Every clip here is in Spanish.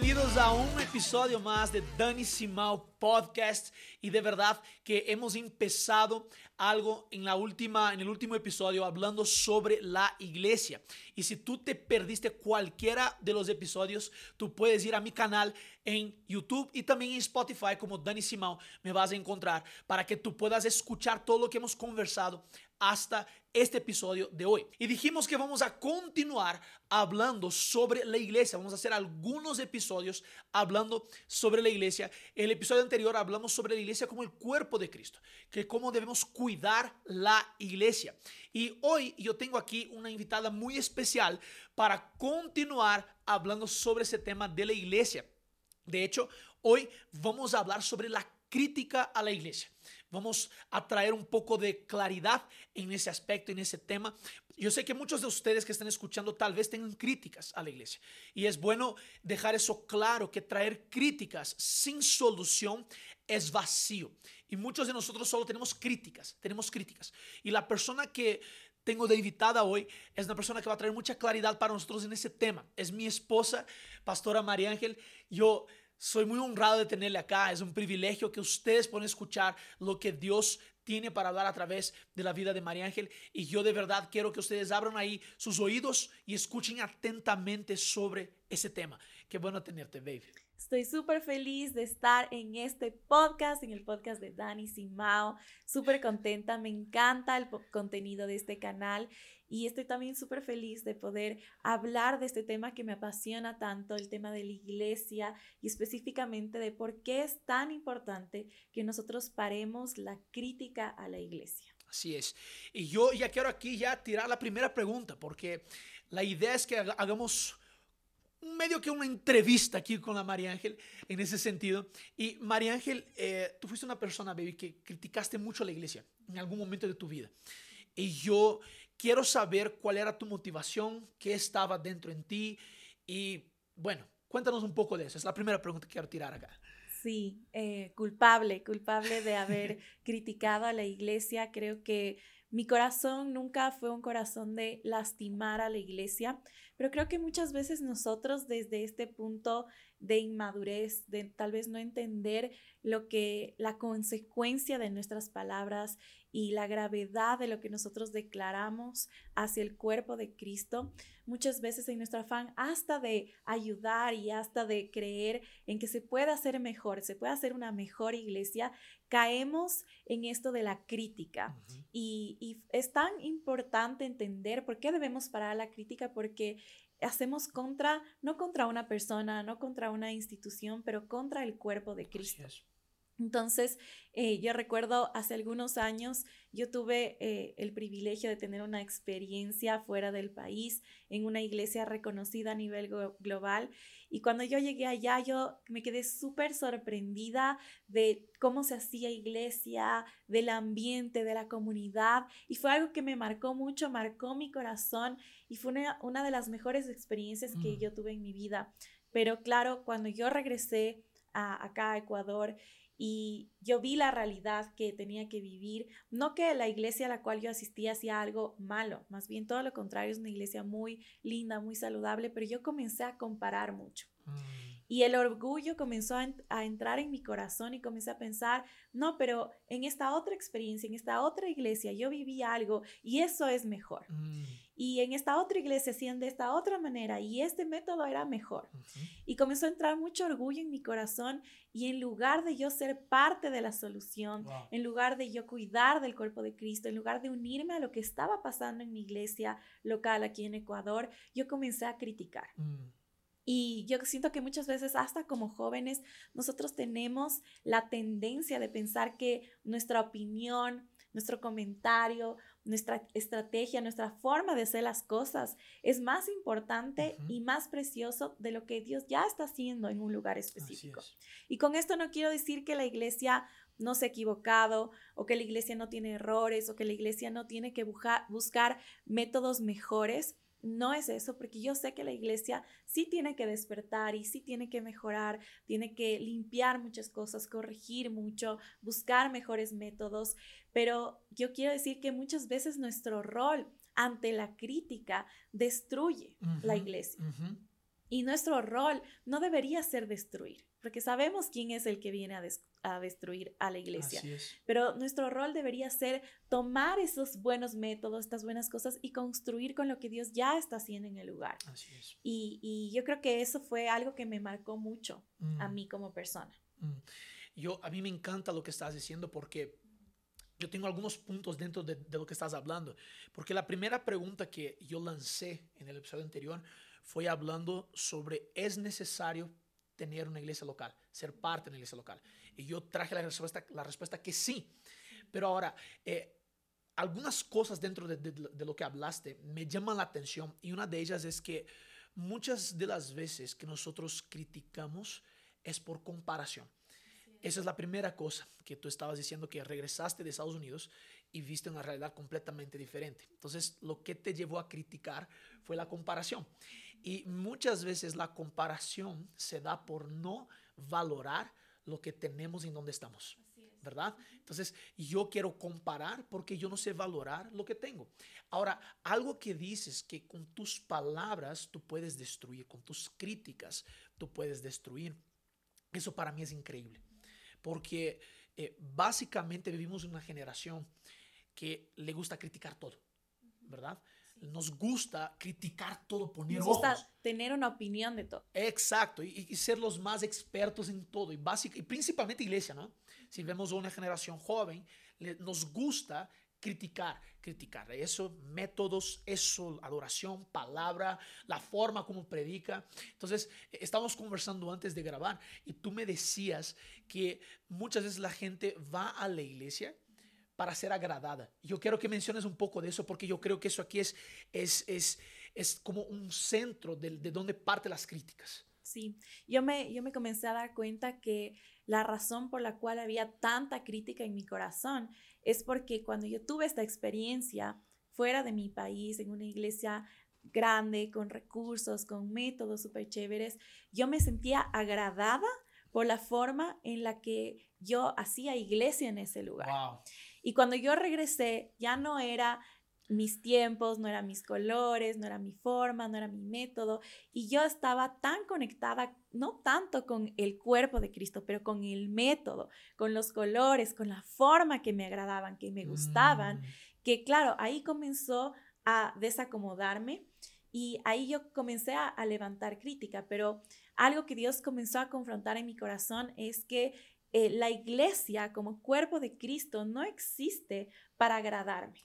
bienvenidos a un episodio más de Dani Simao Podcast. Y de verdad que hemos empezado algo en la última en el último episodio hablando sobre la iglesia. Y si tú te perdiste cualquiera de los episodios, tú puedes ir a mi canal en YouTube y también en Spotify como Dani Simao, me vas a encontrar para que tú puedas escuchar todo lo que hemos conversado hasta este episodio de hoy. Y dijimos que vamos a continuar hablando sobre la iglesia. Vamos a hacer algunos episodios hablando sobre la iglesia. El episodio anterior hablamos sobre la iglesia como el cuerpo de Cristo, que cómo debemos cuidar la iglesia. Y hoy yo tengo aquí una invitada muy especial para continuar hablando sobre ese tema de la iglesia. De hecho, hoy vamos a hablar sobre la crítica a la iglesia. Vamos a traer un poco de claridad en ese aspecto, en ese tema. Yo sé que muchos de ustedes que están escuchando tal vez tengan críticas a la iglesia. Y es bueno dejar eso claro, que traer críticas sin solución es vacío. Y muchos de nosotros solo tenemos críticas, tenemos críticas. Y la persona que tengo de invitada hoy es una persona que va a traer mucha claridad para nosotros en ese tema. Es mi esposa, Pastora María Ángel. Yo soy muy honrado de tenerle acá. Es un privilegio que ustedes puedan escuchar lo que Dios tiene para hablar a través de la vida de María Ángel. Y yo de verdad quiero que ustedes abran ahí sus oídos y escuchen atentamente sobre ese tema. Qué bueno tenerte, baby. Estoy súper feliz de estar en este podcast, en el podcast de Dani Simao. Súper contenta, me encanta el contenido de este canal y estoy también súper feliz de poder hablar de este tema que me apasiona tanto, el tema de la iglesia y específicamente de por qué es tan importante que nosotros paremos la crítica a la iglesia. Así es. Y yo ya quiero aquí ya tirar la primera pregunta porque la idea es que hagamos medio que una entrevista aquí con la María Ángel en ese sentido. Y María Ángel, eh, tú fuiste una persona, baby, que criticaste mucho a la iglesia en algún momento de tu vida. Y yo quiero saber cuál era tu motivación, qué estaba dentro en ti. Y bueno, cuéntanos un poco de eso. Es la primera pregunta que quiero tirar acá. Sí, eh, culpable, culpable de haber criticado a la iglesia. Creo que mi corazón nunca fue un corazón de lastimar a la iglesia, pero creo que muchas veces nosotros desde este punto de inmadurez, de tal vez no entender lo que la consecuencia de nuestras palabras y la gravedad de lo que nosotros declaramos hacia el cuerpo de Cristo, muchas veces en nuestro afán hasta de ayudar y hasta de creer en que se pueda hacer mejor, se puede hacer una mejor iglesia, caemos en esto de la crítica. y, y es tan importante entender por qué debemos parar la crítica, porque hacemos contra, no contra una persona, no contra una institución, pero contra el cuerpo de Cristo. Entonces, eh, yo recuerdo hace algunos años, yo tuve eh, el privilegio de tener una experiencia fuera del país, en una iglesia reconocida a nivel global. Y cuando yo llegué allá, yo me quedé súper sorprendida de cómo se hacía iglesia, del ambiente, de la comunidad. Y fue algo que me marcó mucho, marcó mi corazón y fue una, de las mejores experiencias que mm. yo tuve en mi vida. Pero claro, cuando yo regresé a, acá a Ecuador y yo vi la realidad que tenía que vivir. No que la iglesia a la cual yo asistía hacía algo malo, más bien todo lo contrario, es una iglesia muy linda, muy saludable, pero yo comencé a comparar mucho. Mm. Y el orgullo comenzó a, entrar en mi corazón y comencé a pensar, no, pero en esta otra experiencia, en esta otra iglesia, yo viví algo y eso es mejor. Mm. Y en esta otra iglesia hacían de esta otra manera y este método era mejor. Y comenzó a entrar mucho orgullo en mi corazón y en lugar de yo ser parte de la solución, en lugar de yo cuidar del cuerpo de Cristo, en lugar de unirme a lo que estaba pasando en mi iglesia local aquí en Ecuador, yo comencé a criticar. Mm. Y yo siento que muchas veces, hasta como jóvenes, nosotros tenemos la tendencia de pensar que nuestra opinión, nuestro comentario, nuestra estrategia, nuestra forma de hacer las cosas es más importante y más precioso de lo que Dios ya está haciendo en un lugar específico. Y con esto no quiero decir que la iglesia no se ha equivocado o que la iglesia no tiene errores o que la iglesia no tiene que buscar métodos mejores no es eso, porque yo sé que la iglesia sí tiene que despertar y sí tiene que mejorar, tiene que limpiar muchas cosas, corregir mucho, buscar mejores métodos, pero yo quiero decir que muchas veces nuestro rol ante la crítica destruye la iglesia. Y nuestro rol no debería ser destruir, porque sabemos quién es el que viene a, a destruir a la iglesia. Pero nuestro rol debería ser tomar esos buenos métodos, estas buenas cosas y construir con lo que Dios ya está haciendo en el lugar. Así es. Y, y yo creo que eso fue algo que me marcó mucho a mm. mí como persona. Mm. Yo, a mí me encanta lo que estás diciendo porque yo tengo algunos puntos dentro de, de, lo que estás hablando. Porque la primera pregunta que yo lancé en el episodio anterior fue hablando sobre es necesario tener una iglesia local, ser parte de una iglesia local. Y yo traje la respuesta, la respuesta que sí. Pero ahora, eh, algunas cosas dentro de, de, lo que hablaste me llaman la atención y una de ellas es que muchas de las veces que nosotros criticamos es por comparación. Esa es la primera cosa que tú estabas diciendo, que regresaste de Estados Unidos y viste una realidad completamente diferente. Entonces, lo que te llevó a criticar fue la comparación. Y muchas veces la comparación se da por no valorar lo que tenemos y donde estamos. ¿Verdad? Entonces, yo quiero comparar porque yo no sé valorar lo que tengo. Ahora, algo que dices que con tus palabras tú puedes destruir, con tus críticas tú puedes destruir, eso para mí es increíble. Porque eh, básicamente vivimos en una generación que le gusta criticar todo, ¿verdad? Nos gusta criticar todo, poner Nos gusta tener una opinión de todo. Exacto, y, ser los más expertos en todo, y, básica, y principalmente iglesia, ¿no? Si vemos una generación joven, nos gusta criticar, criticar. Eso, métodos, eso, adoración, palabra, la forma como predica. Entonces, estamos conversando antes de grabar y tú me decías que muchas veces la gente va a la iglesia para ser agradada. Yo quiero que menciones un poco de eso porque yo creo que eso aquí es, es, es, es como un centro de, de donde parte las críticas. Sí, yo me, yo me comencé a dar cuenta que la razón por la cual había tanta crítica en mi corazón es porque cuando yo tuve esta experiencia fuera de mi país, en una iglesia grande, con recursos, con métodos súper chéveres, yo me sentía agradada por la forma en la que yo hacía iglesia en ese lugar. Wow. Y cuando yo regresé, ya no era mis tiempos, no eran mis colores, no era mi forma, no era mi método. Y yo estaba tan conectada, no tanto con el cuerpo de Cristo, pero con el método, con los colores, con la forma que me agradaban, que me gustaban, mm. que claro, ahí comenzó a desacomodarme y ahí yo comencé a, a levantar crítica, pero algo que Dios comenzó a confrontar en mi corazón es que eh, la iglesia como cuerpo de Cristo no existe para agradarme.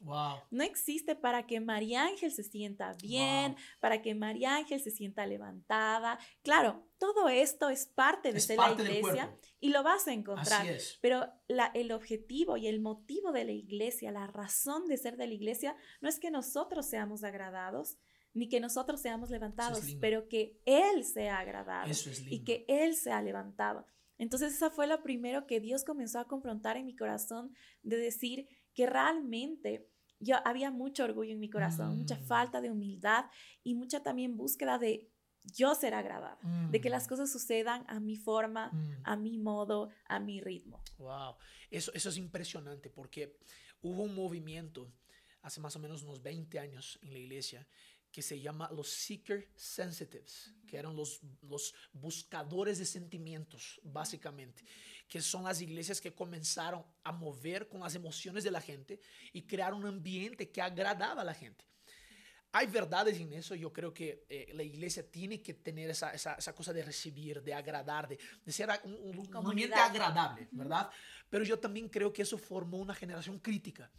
No existe para que María Ángel se sienta bien, para que María Ángel se sienta levantada. Claro, todo esto es parte de ser la iglesia y lo vas a encontrar. Pero la, el objetivo y el motivo de la iglesia, la razón de ser de la iglesia, no es que nosotros seamos agradados, ni que nosotros seamos levantados, pero que Él sea agradado y que Él sea levantado. Entonces esa fue lo primero que Dios comenzó a confrontar en mi corazón, de decir que realmente yo había mucho orgullo en mi corazón, mucha mm. falta de humildad y mucha también búsqueda de yo ser agradada, de que las mm. cosas sucedan a mi forma, mm. a mi modo, a mi ritmo. Wow, eso, eso es impresionante porque hubo un movimiento hace más o menos unos 20 años en la iglesia que se llama los seeker sensitives, que eran los, los buscadores de sentimientos, básicamente, que son las iglesias que comenzaron a mover con las emociones de la gente y crear un ambiente que agradaba a la gente. Hay verdades en eso, yo creo que eh, la iglesia tiene que tener esa, esa, esa, cosa de recibir, de agradar, de, de ser un, un ambiente agradable, ¿verdad? Pero yo también creo que eso formó una generación crítica.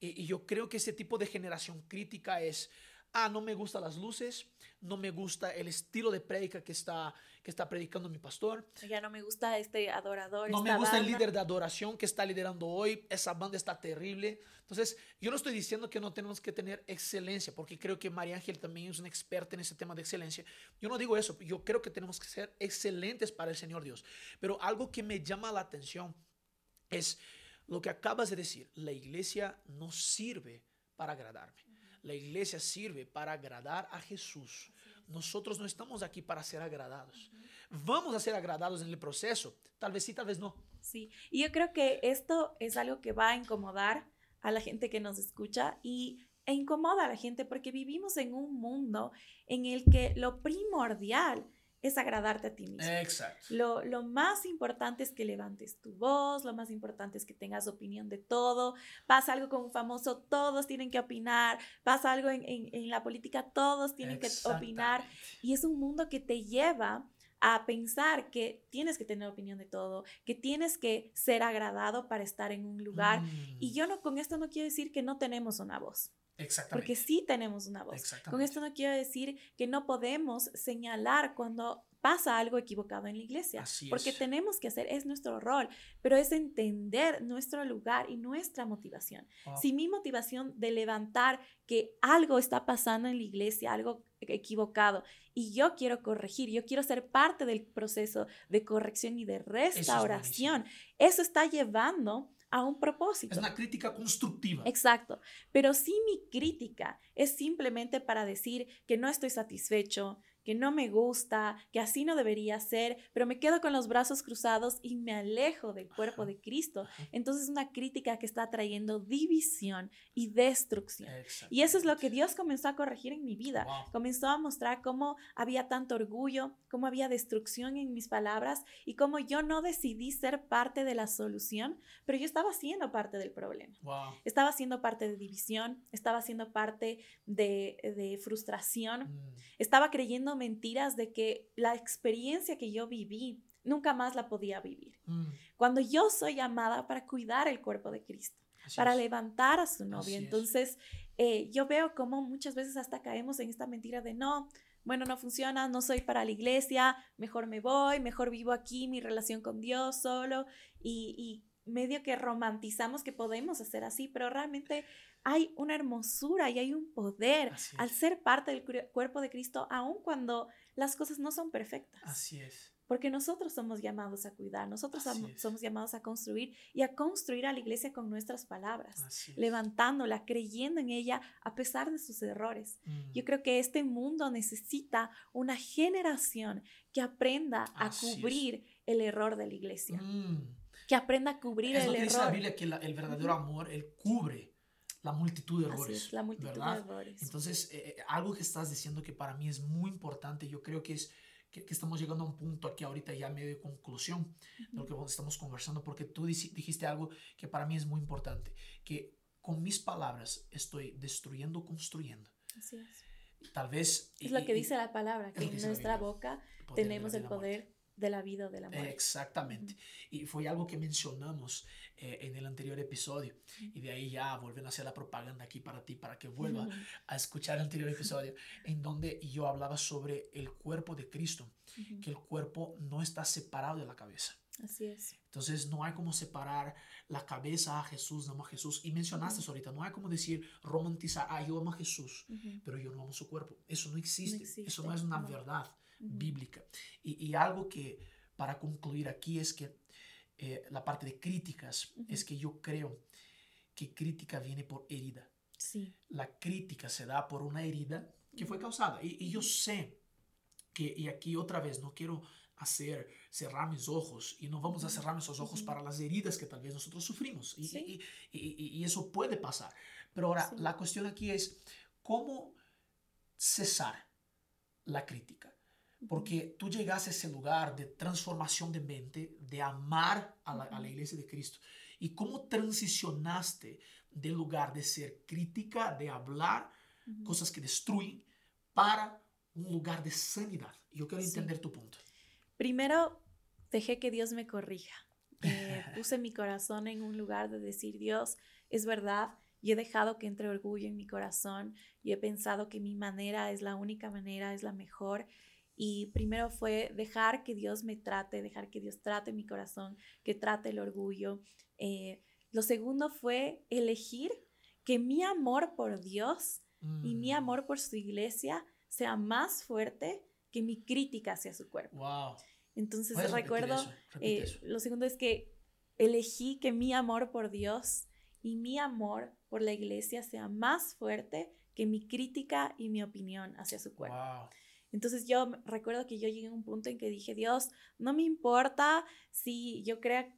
Y, y yo creo que ese tipo de generación crítica es ah, no me gustan las luces, no me gusta el estilo de prédica que está, que está predicando mi pastor. Ya no me gusta este adorador. No me gusta el líder de adoración que está liderando hoy, esa banda está terrible. Entonces, yo no estoy diciendo que no tenemos que tener excelencia, porque creo que María Ángel también es una experta en ese tema de excelencia. Yo no digo eso, yo creo que tenemos que ser excelentes para el Señor Dios. Pero algo que me llama la atención es lo que acabas de decir, la iglesia no sirve para agradarme. La iglesia sirve para agradar a Jesús. Nosotros no estamos aquí para ser agradados. Vamos a ser agradados en el proceso. Tal vez sí, tal vez no. Sí, y yo creo que esto es algo que va a incomodar a la gente que nos escucha y e incomoda a la gente porque vivimos en un mundo en el que lo primordial es agradarte a ti mismo. Exacto. Lo, lo, más importante es que levantes tu voz, lo más importante es que tengas opinión de todo. Pasa algo con un famoso, todos tienen que opinar. Pasa algo en, en, en la política, todos tienen que opinar. Y es un mundo que te lleva a pensar que tienes que tener opinión de todo, que tienes que ser agradado para estar en un lugar. Y mm. yo no con esto no quiero decir que no tenemos una voz. Exactamente. Porque sí tenemos una voz. Con esto no quiero decir que no podemos señalar cuando pasa algo equivocado en la iglesia, porque tenemos que hacer, es nuestro rol, pero es entender nuestro lugar y nuestra motivación. Si mi motivación de levantar que algo está pasando en la iglesia, algo equivocado, y yo quiero corregir, yo quiero ser parte del proceso de corrección y de restauración, eso está llevando a un propósito. Es una crítica constructiva. Exacto. Pero si mi crítica es simplemente para decir que no estoy satisfecho, que no me gusta, que así no debería ser, pero me quedo con los brazos cruzados y me alejo del cuerpo de Cristo. Entonces es una crítica que está trayendo división y destrucción. Y eso es lo que Dios comenzó a corregir en mi vida. Comenzó a mostrar cómo había tanto orgullo, cómo había destrucción en mis palabras y cómo yo no decidí ser parte de la solución, pero yo estaba siendo parte del problema. Estaba siendo parte de división, estaba siendo parte de, frustración, mm. estaba creyendo mentiras de que la experiencia que yo viví nunca más la podía vivir. Mm. Cuando yo soy llamada para cuidar el cuerpo de Cristo, para levantar a su novia. Entonces, eh, yo veo como muchas veces hasta caemos en esta mentira de no, bueno, no funciona, no soy para la iglesia, mejor me voy, mejor vivo aquí mi relación con Dios solo y, y medio que romantizamos que podemos hacer así, pero realmente hay una hermosura y hay un poder al ser parte del cuerpo de Cristo, aun cuando las cosas no son perfectas. Así es. Porque nosotros somos llamados a cuidar, nosotros somos llamados a construir y a construir a la iglesia con nuestras palabras, levantándola, creyendo en ella a pesar de sus errores. Mm. Yo creo que este mundo necesita una generación que aprenda a cubrir el error de la iglesia. Mm. Que aprenda a cubrir el error. Dice la Biblia que el verdadero amor, él cubre la multitud de errores. la multitud de errores. Entonces, eh, eh, algo que estás diciendo que para mí es muy importante, yo creo que es que, estamos llegando a un punto aquí ahorita ya medio de conclusión de lo que estamos conversando, porque tú dijiste algo que para mí es muy importante, que con mis palabras estoy destruyendo, construyendo. Así es. Tal vez... Es lo que dice la palabra, que en nuestra boca tenemos el poder de la vida o de la muerte. Exactamente. Y fue algo que mencionamos eh, en el anterior episodio. Y de ahí ya vuelven a hacer la propaganda aquí para ti, para que vuelva a escuchar el anterior episodio, en donde yo hablaba sobre el cuerpo de Cristo, que el cuerpo no está separado de la cabeza. Así es. Entonces no hay como separar la cabeza a Jesús, no a Jesús. Y mencionaste ahorita, no hay como decir romantizar, ah, yo amo a Jesús, pero yo no amo su cuerpo. Eso no existe. Eso no es una verdad bíblica. Y, algo que para concluir aquí es que eh, la parte de críticas es que yo creo que crítica viene por herida. Sí. La crítica se da por una herida que fue causada. Y, yo sé que, y aquí otra vez, no quiero hacer cerrar mis ojos y no vamos a cerrar nuestros ojos para las heridas que tal vez nosotros sufrimos y, y, eso puede pasar. Pero ahora la cuestión aquí es cómo cesar la crítica. Porque tú llegas a ese lugar de transformación de mente, de amar a la, iglesia de Cristo. Y cómo transicionaste del lugar de ser crítica, de hablar cosas que destruyen, para un lugar de sanidad. Yo quiero entender tu punto. Primero, dejé que Dios me corrija. Eh, puse mi corazón en un lugar de decir, Dios, es verdad, y he dejado que entre orgullo en mi corazón y he pensado que mi manera es la única manera, es la mejor y primero fue dejar que Dios me trate, dejar que Dios trate mi corazón, que trate el orgullo. Eh, lo segundo fue elegir que mi amor por Dios y mi mm. amor por su iglesia sea más fuerte que mi crítica hacia su cuerpo. Wow. Entonces recuerdo, eh, lo segundo es que elegí que mi amor por Dios y mi amor por la iglesia sea más fuerte que mi crítica y mi opinión hacia su cuerpo. Wow. Entonces yo recuerdo que yo llegué a un punto en que dije, Dios, no me importa si yo crea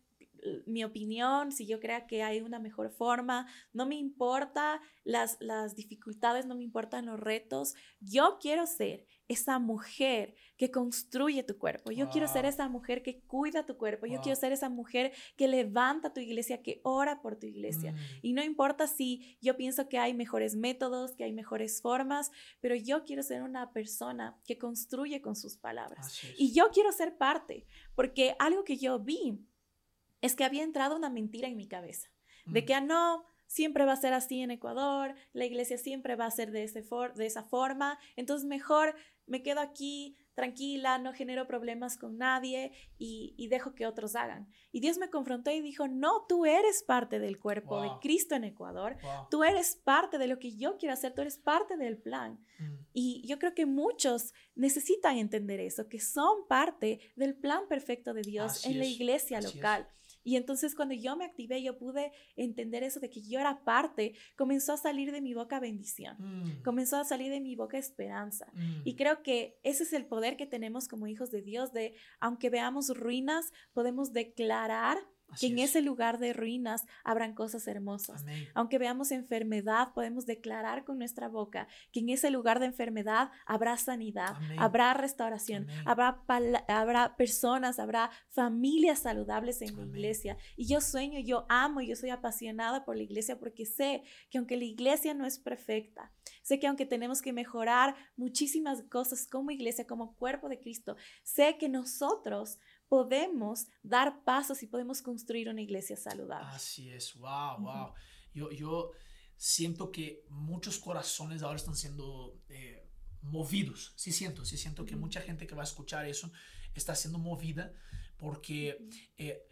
mi opinión, si yo creo que hay una mejor forma, no me importa las, las dificultades, no me importan los retos. Yo quiero ser esa mujer que construye tu cuerpo. Yo quiero ser esa mujer que cuida tu cuerpo. Yo quiero ser esa mujer que levanta tu iglesia, que ora por tu iglesia. Mm. Y no importa si yo pienso que hay mejores métodos, que hay mejores formas, pero yo quiero ser una persona que construye con sus palabras. Y yo quiero ser parte, porque algo que yo vi es que había entrado una mentira en mi cabeza, de mm. que, ah, no, siempre va a ser así en Ecuador, la iglesia siempre va a ser de, ese de esa forma, entonces mejor me quedo aquí tranquila, no genero problemas con nadie y, dejo que otros hagan. Y Dios me confrontó y dijo, no, tú eres parte del cuerpo de Cristo en Ecuador, tú eres parte de lo que yo quiero hacer, tú eres parte del plan. Mm. Y yo creo que muchos necesitan entender eso, que son parte del plan perfecto de Dios en la iglesia local. Y entonces cuando yo me activé, yo pude entender eso de que yo era parte, comenzó a salir de mi boca bendición, mm. comenzó a salir de mi boca esperanza. Y mm. creo que ese es el poder que tenemos como hijos de Dios, de aunque veamos ruinas, podemos declarar que en ese lugar de ruinas habrán cosas hermosas. Aunque veamos enfermedad, podemos declarar con nuestra boca que en ese lugar de enfermedad habrá sanidad, habrá restauración, habrá, habrá personas, habrá familias saludables en la iglesia. Y yo sueño, yo amo, yo soy apasionada por la iglesia porque sé que aunque la iglesia no es perfecta, sé que aunque tenemos que mejorar muchísimas cosas como iglesia, como cuerpo de Cristo, sé que nosotros podemos dar pasos y podemos construir una iglesia saludable. Así es, wow, wow. yo, yo siento que muchos corazones ahora están siendo eh, movidos, sí siento, sí siento que mucha gente que va a escuchar eso está siendo movida porque eh,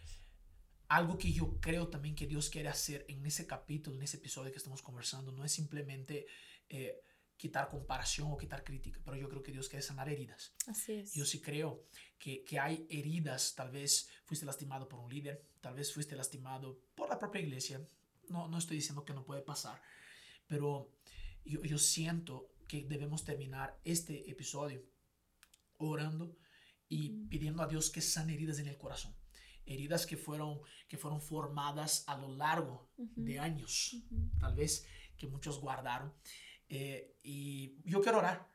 algo que yo creo también que Dios quiere hacer en ese capítulo, en ese episodio que estamos conversando, no es simplemente... Eh, quitar comparación o quitar crítica, pero yo creo que Dios quiere sanar heridas. Así es. Yo sí creo que, que hay heridas, tal vez fuiste lastimado por un líder, tal vez fuiste lastimado por la propia iglesia, no, no estoy diciendo que no puede pasar, pero yo, yo siento que debemos terminar este episodio orando y pidiendo a Dios que sane heridas en el corazón. Heridas que fueron, que fueron formadas a lo largo de años, tal vez que muchos guardaron. Eh, y yo quiero orar.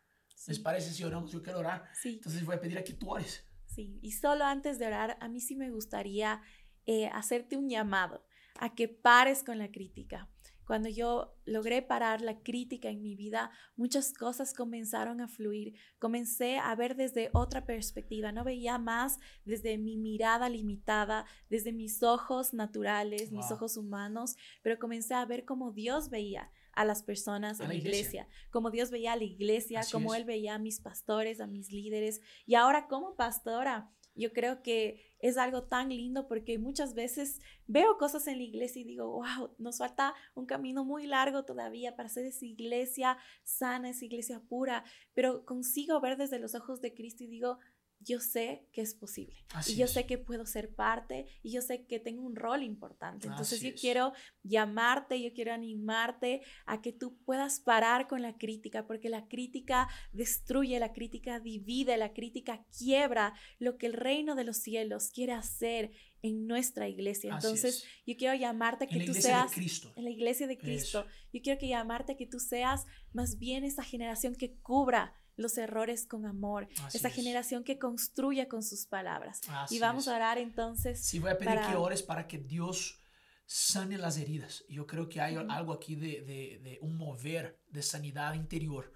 ¿Les parece si oramos? Yo quiero orar. Sí. Entonces voy a pedir a que tú ores. Sí, y solo antes de orar, a mí sí me gustaría eh, hacerte un llamado a que pares con la crítica. Cuando yo logré parar la crítica en mi vida, muchas cosas comenzaron a fluir. Comencé a ver desde otra perspectiva. No veía más desde mi mirada limitada, desde mis ojos naturales, mis ojos humanos, pero comencé a ver cómo Dios veía a las personas en la iglesia. como Dios veía a la iglesia, como Él veía a mis pastores, a mis líderes. Y ahora como pastora, yo creo que es algo tan lindo porque muchas veces veo cosas en la iglesia y digo, wow, nos falta un camino muy largo todavía para ser esa iglesia sana, esa iglesia pura, pero consigo ver desde los ojos de Cristo y digo, yo sé que es posible y yo sé que puedo ser parte y yo sé que tengo un rol importante. Entonces yo quiero llamarte, yo quiero animarte a que tú puedas parar con la crítica, porque la crítica destruye, la crítica divide, la crítica quiebra lo que el reino de los cielos quiere hacer en nuestra iglesia. Entonces, yo quiero llamarte a que tú seas en la iglesia de Cristo. Yo quiero que llamarte a que tú seas más bien esa generación que cubra los errores con amor, esa generación que construya con sus palabras. y vamos a orar entonces. Sí, voy a pedir que ores para que Dios sane las heridas. Yo creo que hay algo aquí de, de, un mover de sanidad interior,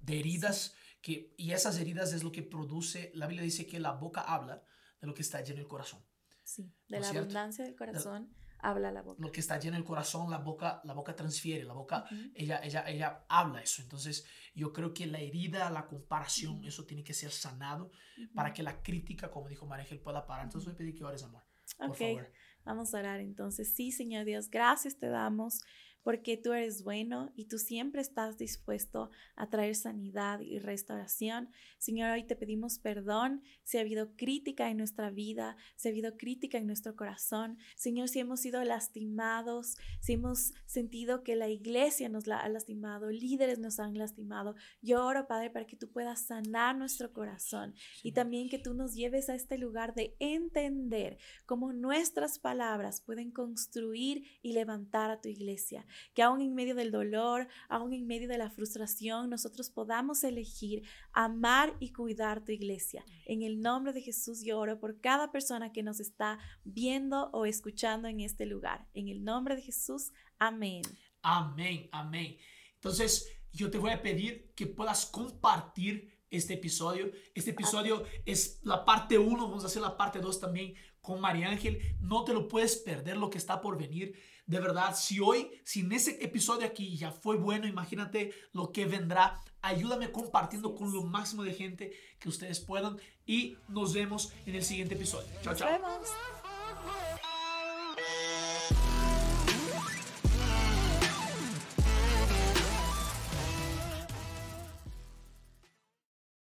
de heridas que, y esas heridas es lo que produce, la Biblia dice que la boca habla de lo que está lleno el corazón. Sí, de la abundancia del corazón habla la boca. Lo que está lleno el corazón, la boca, la boca transfiere, la boca, ella, ella, ella habla eso. Entonces, yo creo que la herida, la comparación, eso tiene que ser sanado para que la crítica, como dijo María pueda parar. Entonces, voy a pedir que ores, amor. Por favor. Vamos a orar entonces. Sí, Señor Dios, gracias te damos porque tú eres bueno y tú siempre estás dispuesto a traer sanidad y restauración. Señor, hoy te pedimos perdón si ha habido crítica en nuestra vida, si ha habido crítica en nuestro corazón. Señor, si hemos sido lastimados, si hemos sentido que la iglesia nos la ha lastimado, líderes nos han lastimado. Yo oro, Padre, para que tú puedas sanar nuestro corazón y también que tú nos lleves a este lugar de entender cómo nuestras palabras pueden construir y levantar a tu iglesia. Que aún en medio del dolor, aún en medio de la frustración, nosotros podamos elegir amar y cuidar tu iglesia. En el nombre de Jesús yo oro por cada persona que nos está viendo o escuchando en este lugar. En el nombre de Jesús, amén. Amén, amén. Entonces, yo te voy a pedir que puedas compartir este episodio. Este episodio es la parte 1, vamos a hacer la parte 2 también con María Ángel. No te lo puedes perder lo que está por venir. De verdad, si hoy, si en ese episodio aquí ya fue bueno, imagínate lo que vendrá. Ayúdame compartiendo con lo máximo de gente que ustedes puedan y nos vemos en el siguiente episodio. Chao, chao.